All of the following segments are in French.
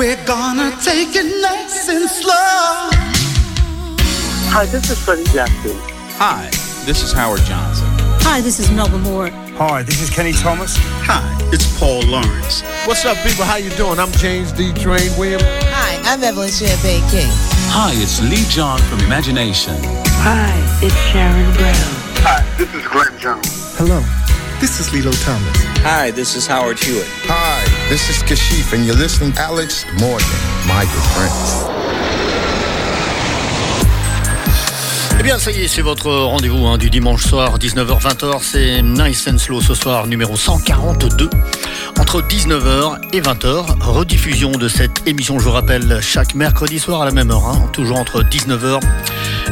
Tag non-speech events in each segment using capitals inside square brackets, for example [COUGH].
We're gonna take it nice and slow. Hi, this is Freddie Jackson. Hi, this is Howard Johnson. Hi, this is Melba Moore. Hi, this is Kenny Thomas. Hi, it's Paul Lawrence. What's up, people? How you doing? I'm James D. Train Williams. Hi, I'm Evelyn Champagne King. Hi, it's Lee John from Imagination. Hi, it's Sharon Brown. Hi, this is Glenn Jones. Hello, this is Lilo Thomas. Hi, this is Howard Hewitt. Hi, this is Kashif, and you're listening to Alex Morgan, my good friend. Eh bien, ça y est, c'est votre rendez-vous hein, du dimanche soir, 19h-20h. C'est Nice and Slow ce soir, numéro 142. Entre 19h et 20h, rediffusion de cette émission, je vous rappelle, chaque mercredi soir à la même heure, hein, toujours entre 19h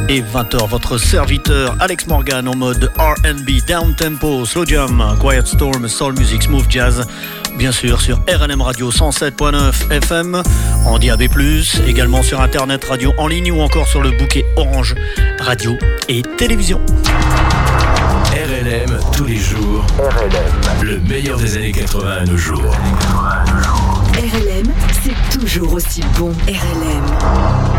et 20h. Votre serviteur Alex Morgan en mode RB, down tempo, slow jam, quiet storm, soul music, smooth jazz. Bien sûr sur RNM Radio 107.9 FM, en DAB+, également sur Internet Radio en ligne ou encore sur le bouquet Orange Radio et Télévision. RLM tous les jours. RLM. Le meilleur des années 80 à nos jours. RLM, c'est toujours aussi bon. RLM.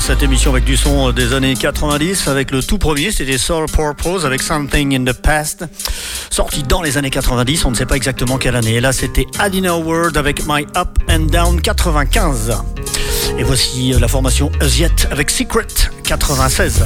Cette émission avec du son des années 90 avec le tout premier, c'était Soul Purpose avec Something in the Past, sorti dans les années 90, on ne sait pas exactement quelle année. Et là, c'était Adina World avec My Up and Down 95. Et voici la formation Asiat avec Secret 96.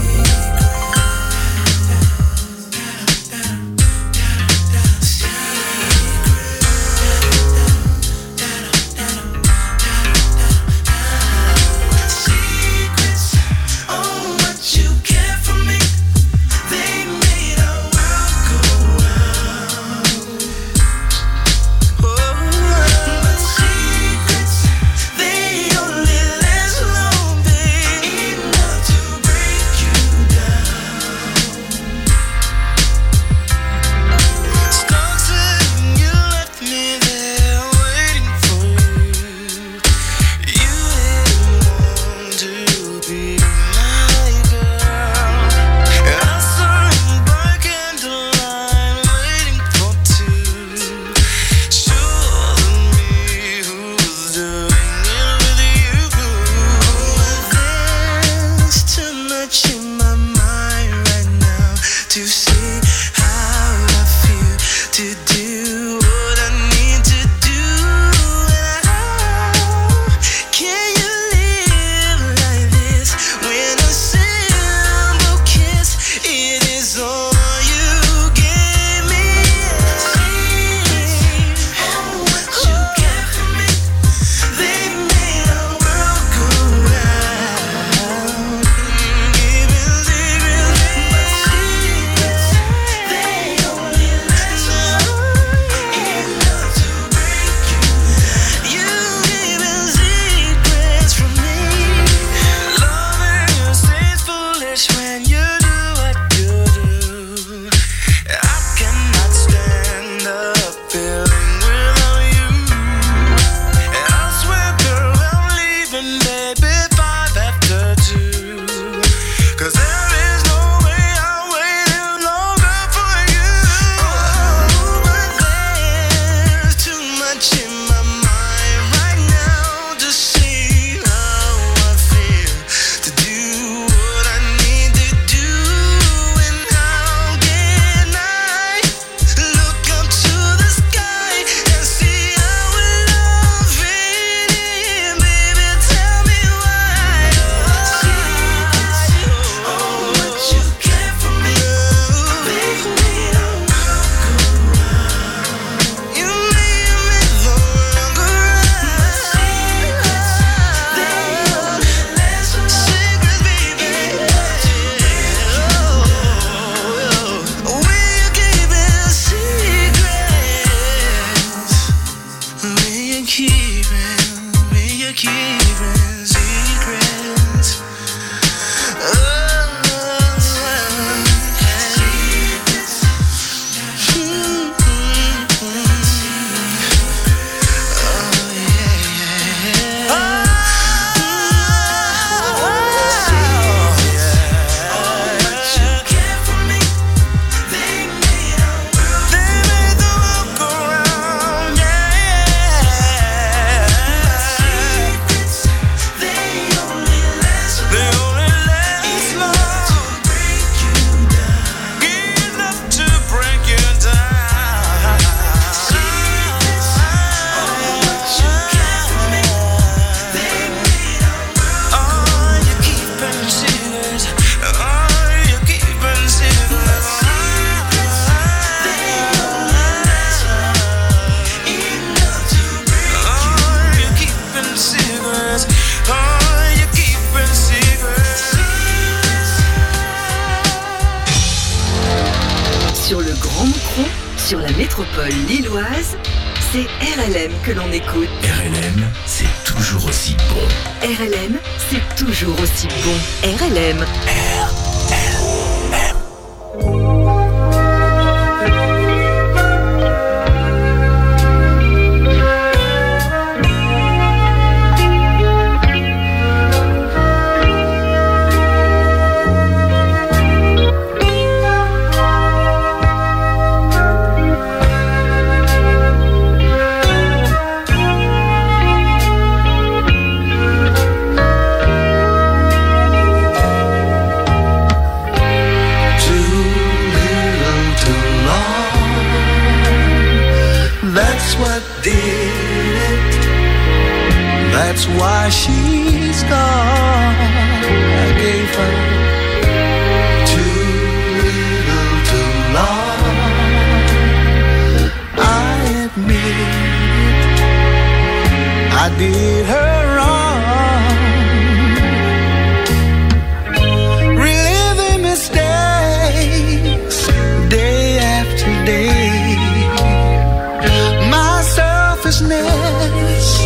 selfishness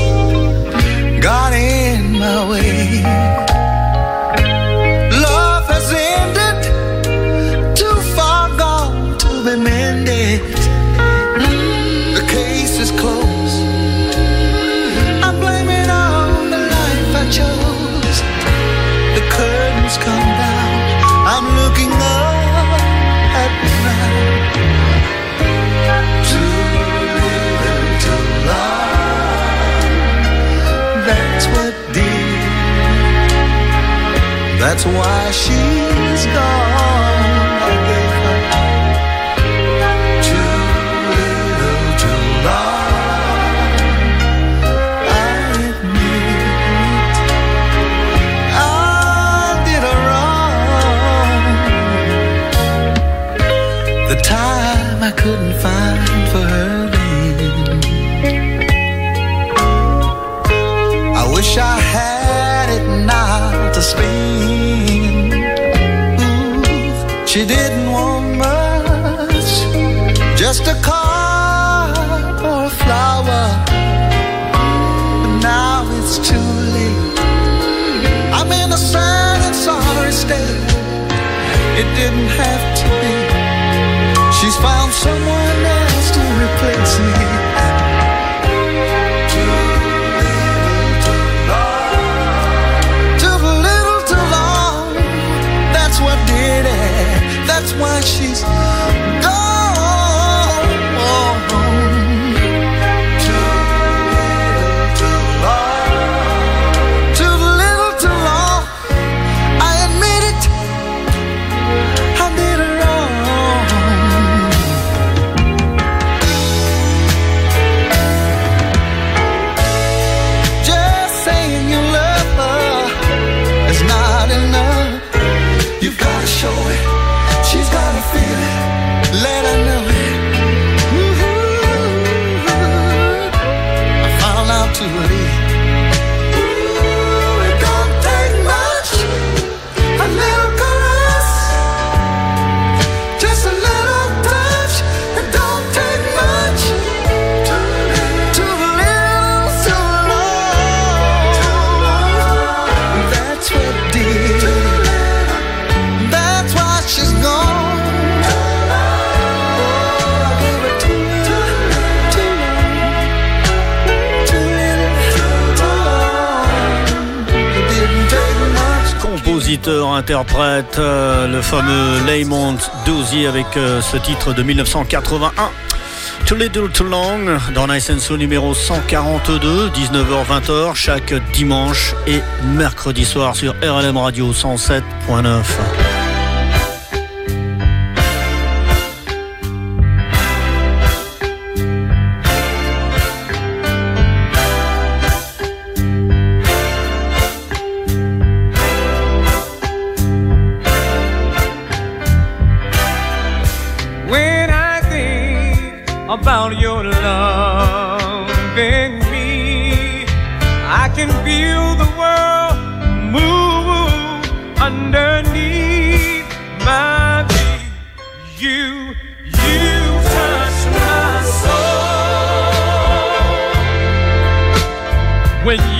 got in my way. That's why she it didn't have interprète euh, le fameux Leymond Dozy avec euh, ce titre de 1981. Too Little Too Long dans Nice and numéro 142, 19h-20h chaque dimanche et mercredi soir sur RLM Radio 107.9. when you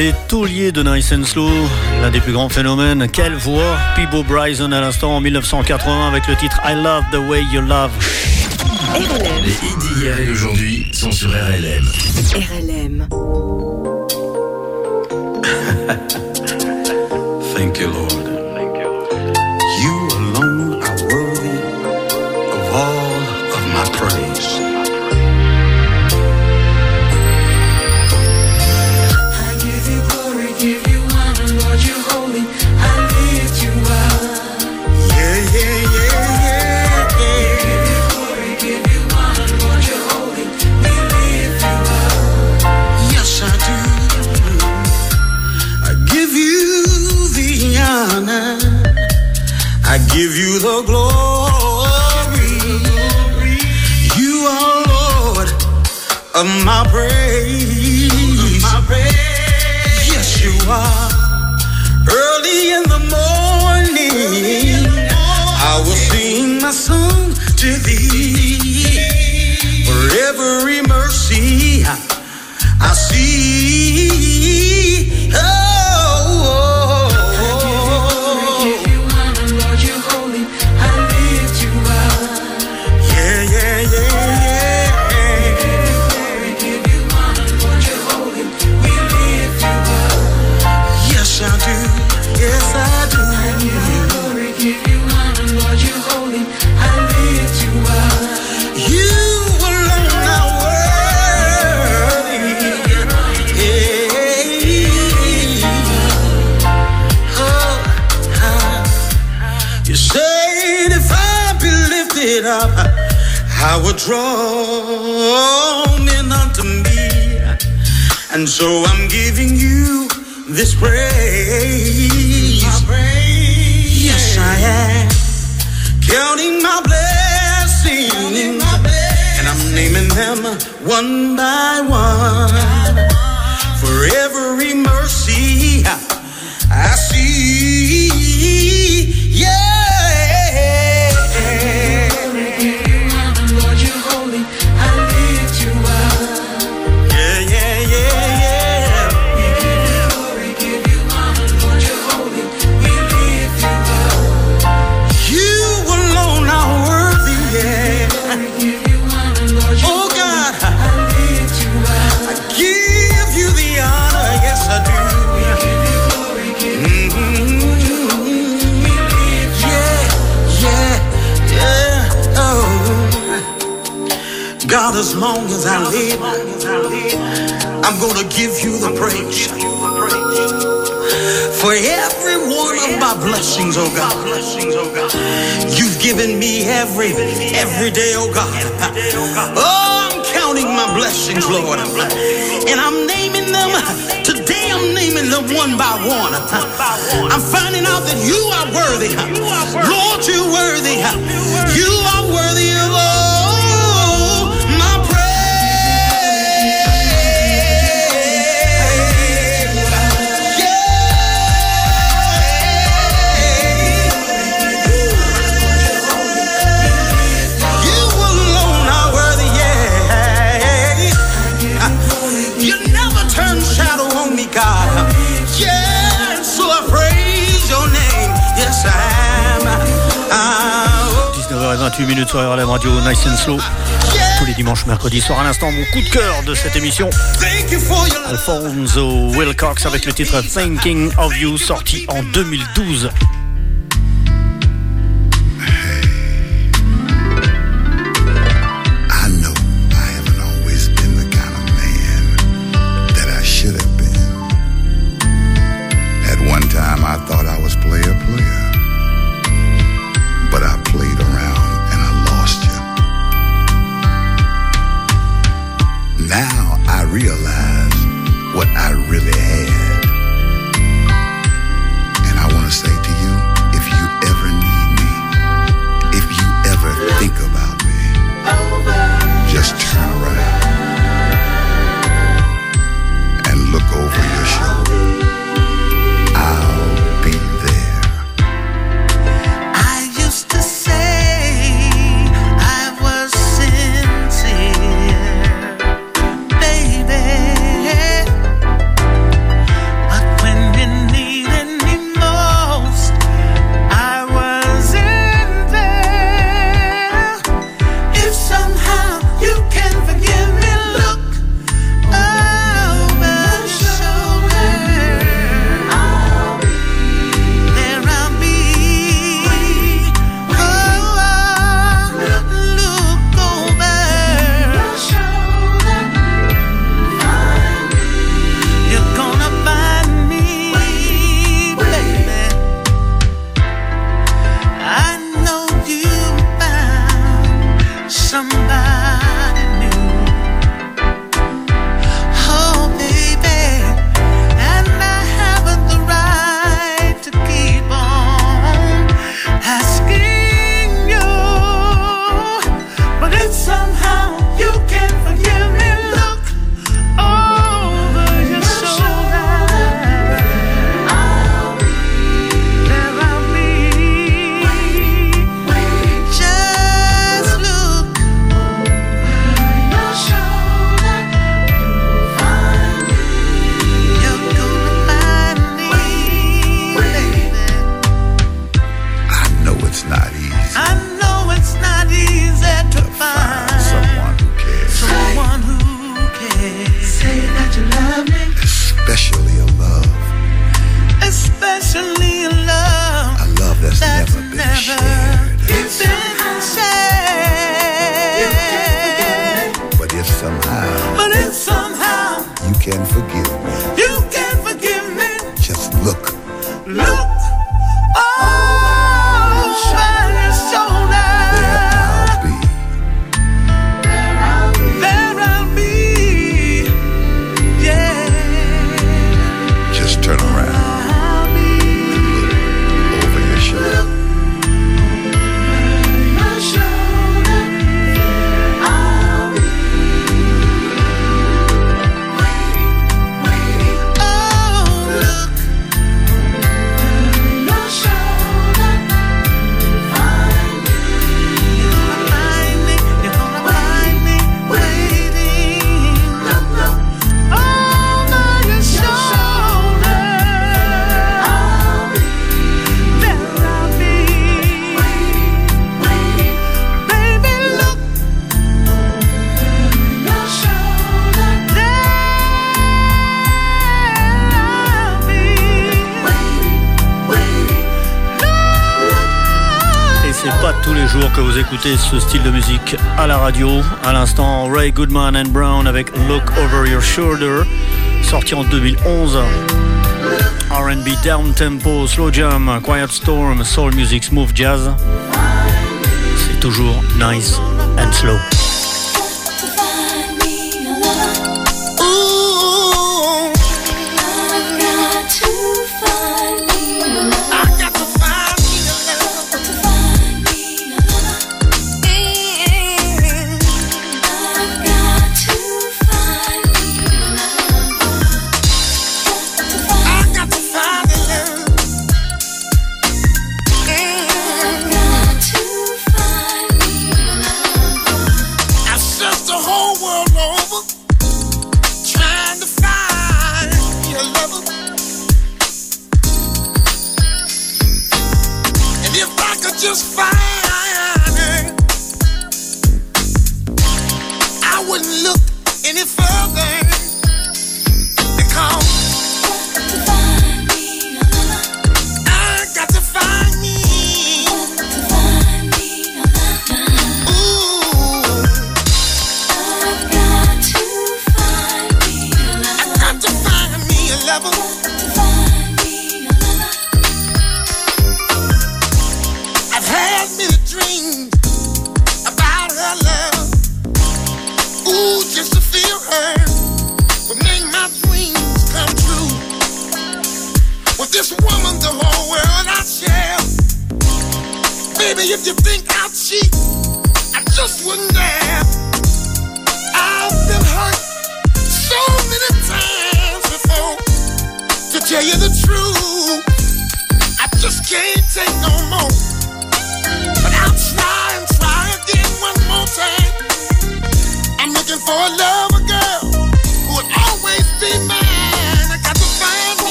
des tauliers de Nice and Slow, l'un des plus grands phénomènes. Quelle voix Peebo Bryson à l'instant en 1980 avec le titre I Love the Way You Love. Les hits d'hier et d'aujourd'hui sont sur RLM. RLM. [LAUGHS] Thank you, Lord. your glory. You are Lord of my praise. Yes, you are. Early in the morning, I will sing my song to thee. For every mercy I see. Oh, Would unto me. And so I'm giving you this praise. Yes, I am. Counting my blessings. And I'm naming them one by one. For every mercy as long as I live, I'm gonna give you the praise. For every one of my blessings, oh God. You've given me every, every day, oh God. Oh, I'm counting my blessings, Lord. And I'm naming them. Today I'm naming them one by one. I'm finding out that you are worthy. Lord, you're worthy. You are worthy Radio Nice and Slow. Tous les dimanches, mercredis soir à l'instant, mon coup de cœur de cette émission. Alfonso Wilcox avec le titre Thinking of You sorti en 2012. ce style de musique à la radio. À l'instant, Ray Goodman and Brown avec Look Over Your Shoulder, sorti en 2011. RB, down tempo, slow jam, quiet storm, soul music, smooth jazz. C'est toujours nice and slow.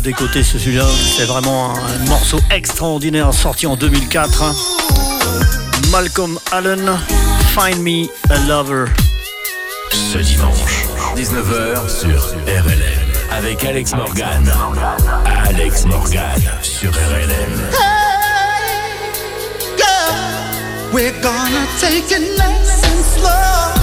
décoter ce sujet. C'est vraiment un morceau extraordinaire sorti en 2004. Hein. Malcolm Allen, Find Me a Lover. Ce dimanche, 19h sur RLM. Avec Alex Morgan. Alex Morgan sur RLM. Hey, girl, we're gonna take nice and slow.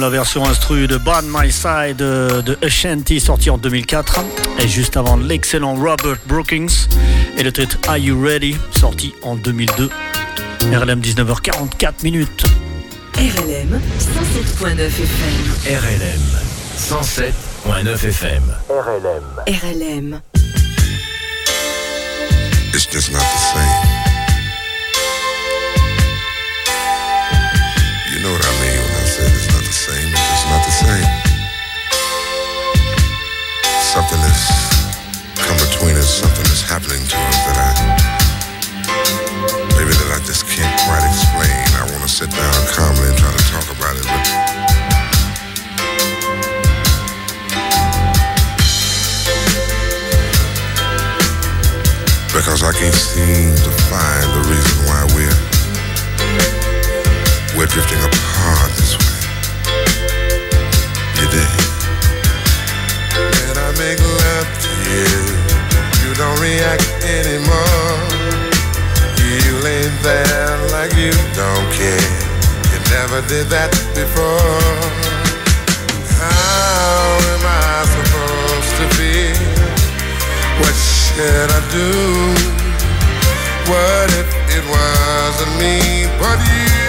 La version instru de By My Side de Ashanti sorti en 2004 et juste avant l'excellent Robert Brookings et le titre Are You Ready sorti en 2002. RLM 19h44 minutes. RLM 107.9 FM. RLM 107.9 FM. RLM. RLM. It's just not the same. Same. Something has come between us. Something is happening to us that I, maybe that I just can't quite explain. I want to sit down calmly and try to talk about it, but because I can't seem to find the reason why we're we're drifting apart dig? When I make love to you, you don't react anymore. You lay there like you don't care. You never did that before. How am I supposed to feel? What should I do? What if it wasn't me but you?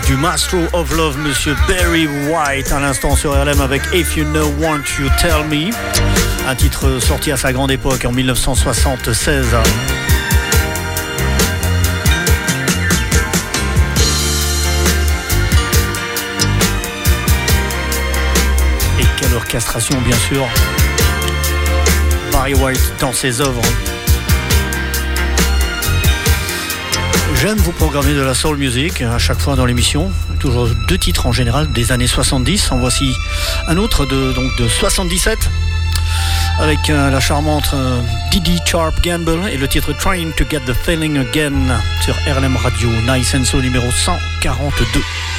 du Master of Love, monsieur Barry White, à l'instant sur RLM avec If You Know Want You Tell Me, un titre sorti à sa grande époque en 1976. Et quelle orchestration, bien sûr! Barry White dans ses œuvres. J'aime vous programmer de la soul music hein, à chaque fois dans l'émission. Toujours deux titres en général des années 70. En voici un autre de, donc de 77 avec euh, la charmante euh, Didi Sharp Gamble et le titre Trying to Get the Feeling Again sur RLM Radio Nice and numéro 142.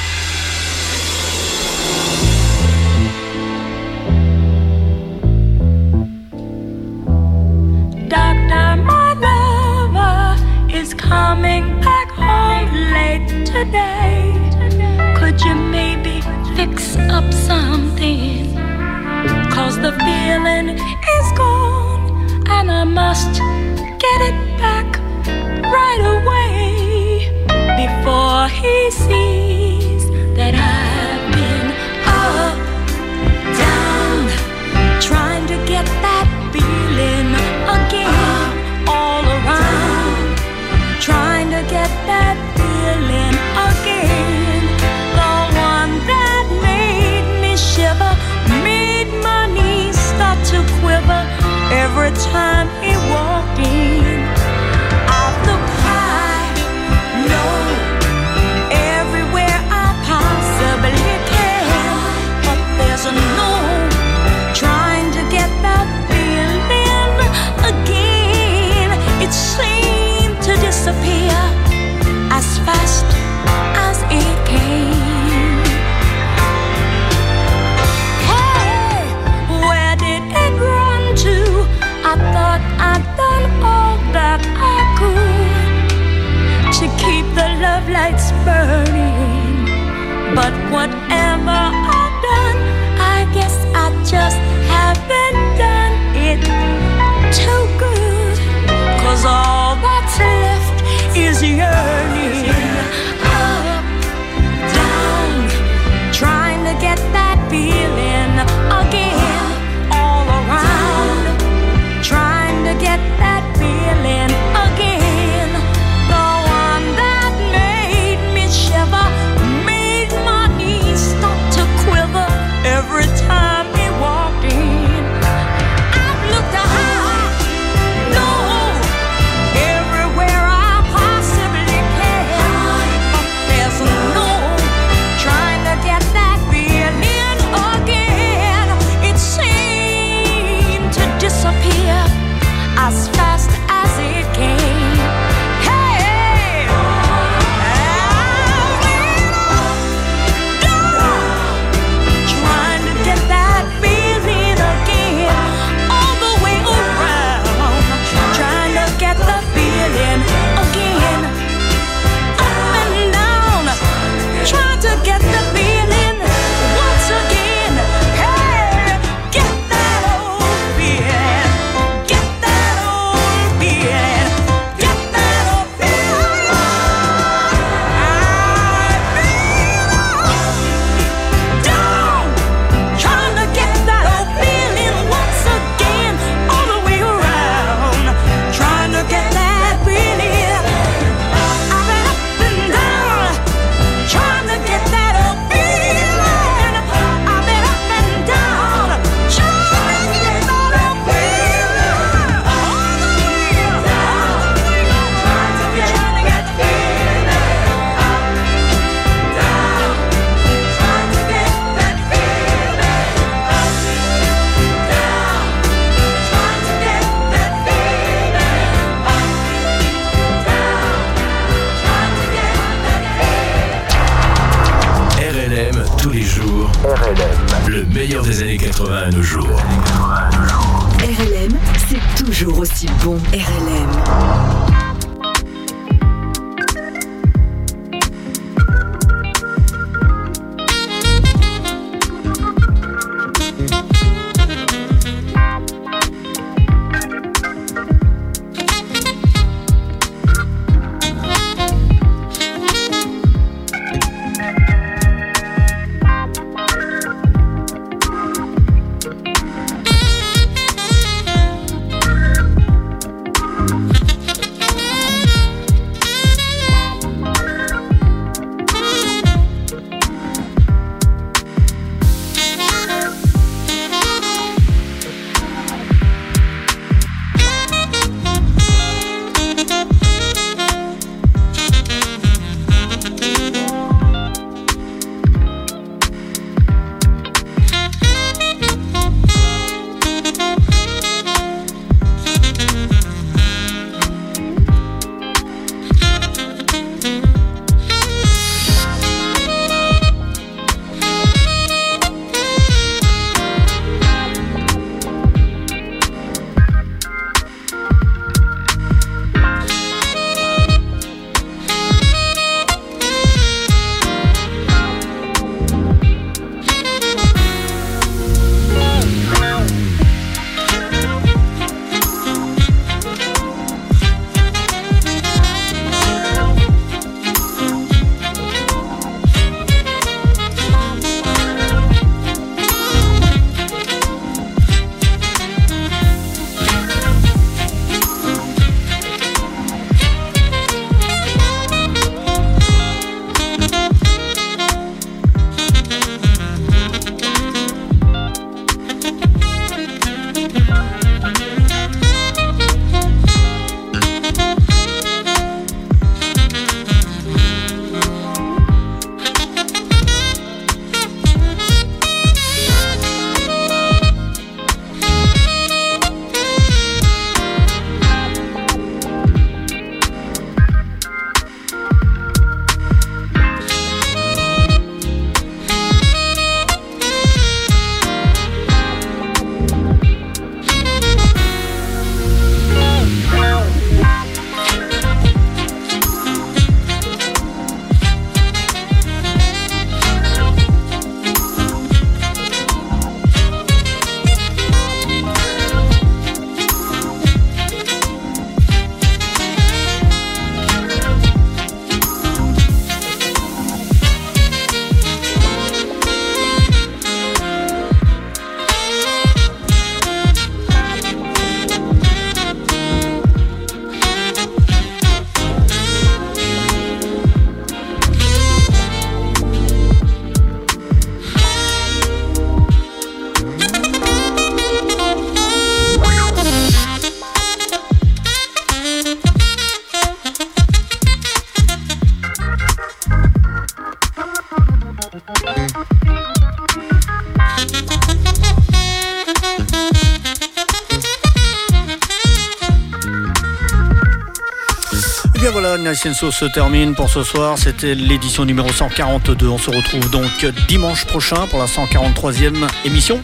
Se termine pour ce soir. C'était l'édition numéro 142. On se retrouve donc dimanche prochain pour la 143e émission.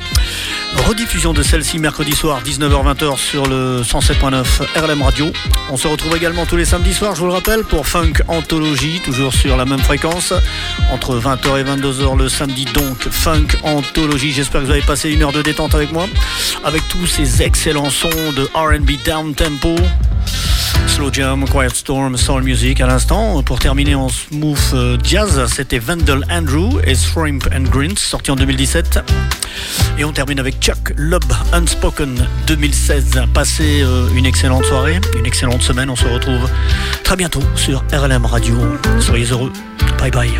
Rediffusion de celle-ci mercredi soir 19h-20h sur le 107.9 RLM Radio. On se retrouve également tous les samedis soirs, je vous le rappelle, pour Funk Anthologie, toujours sur la même fréquence, entre 20h et 22h le samedi donc Funk Anthologie. J'espère que vous avez passé une heure de détente avec moi, avec tous ces excellents sons de R&B down tempo. Slow Jam, Quiet Storm, Soul Music à l'instant. Pour terminer en smooth euh, jazz, c'était Vandal Andrew et Shrimp and Grins, sorti en 2017. Et on termine avec Chuck Love Unspoken 2016. Passez euh, une excellente soirée, une excellente semaine. On se retrouve très bientôt sur RLM Radio. Soyez heureux. Bye bye.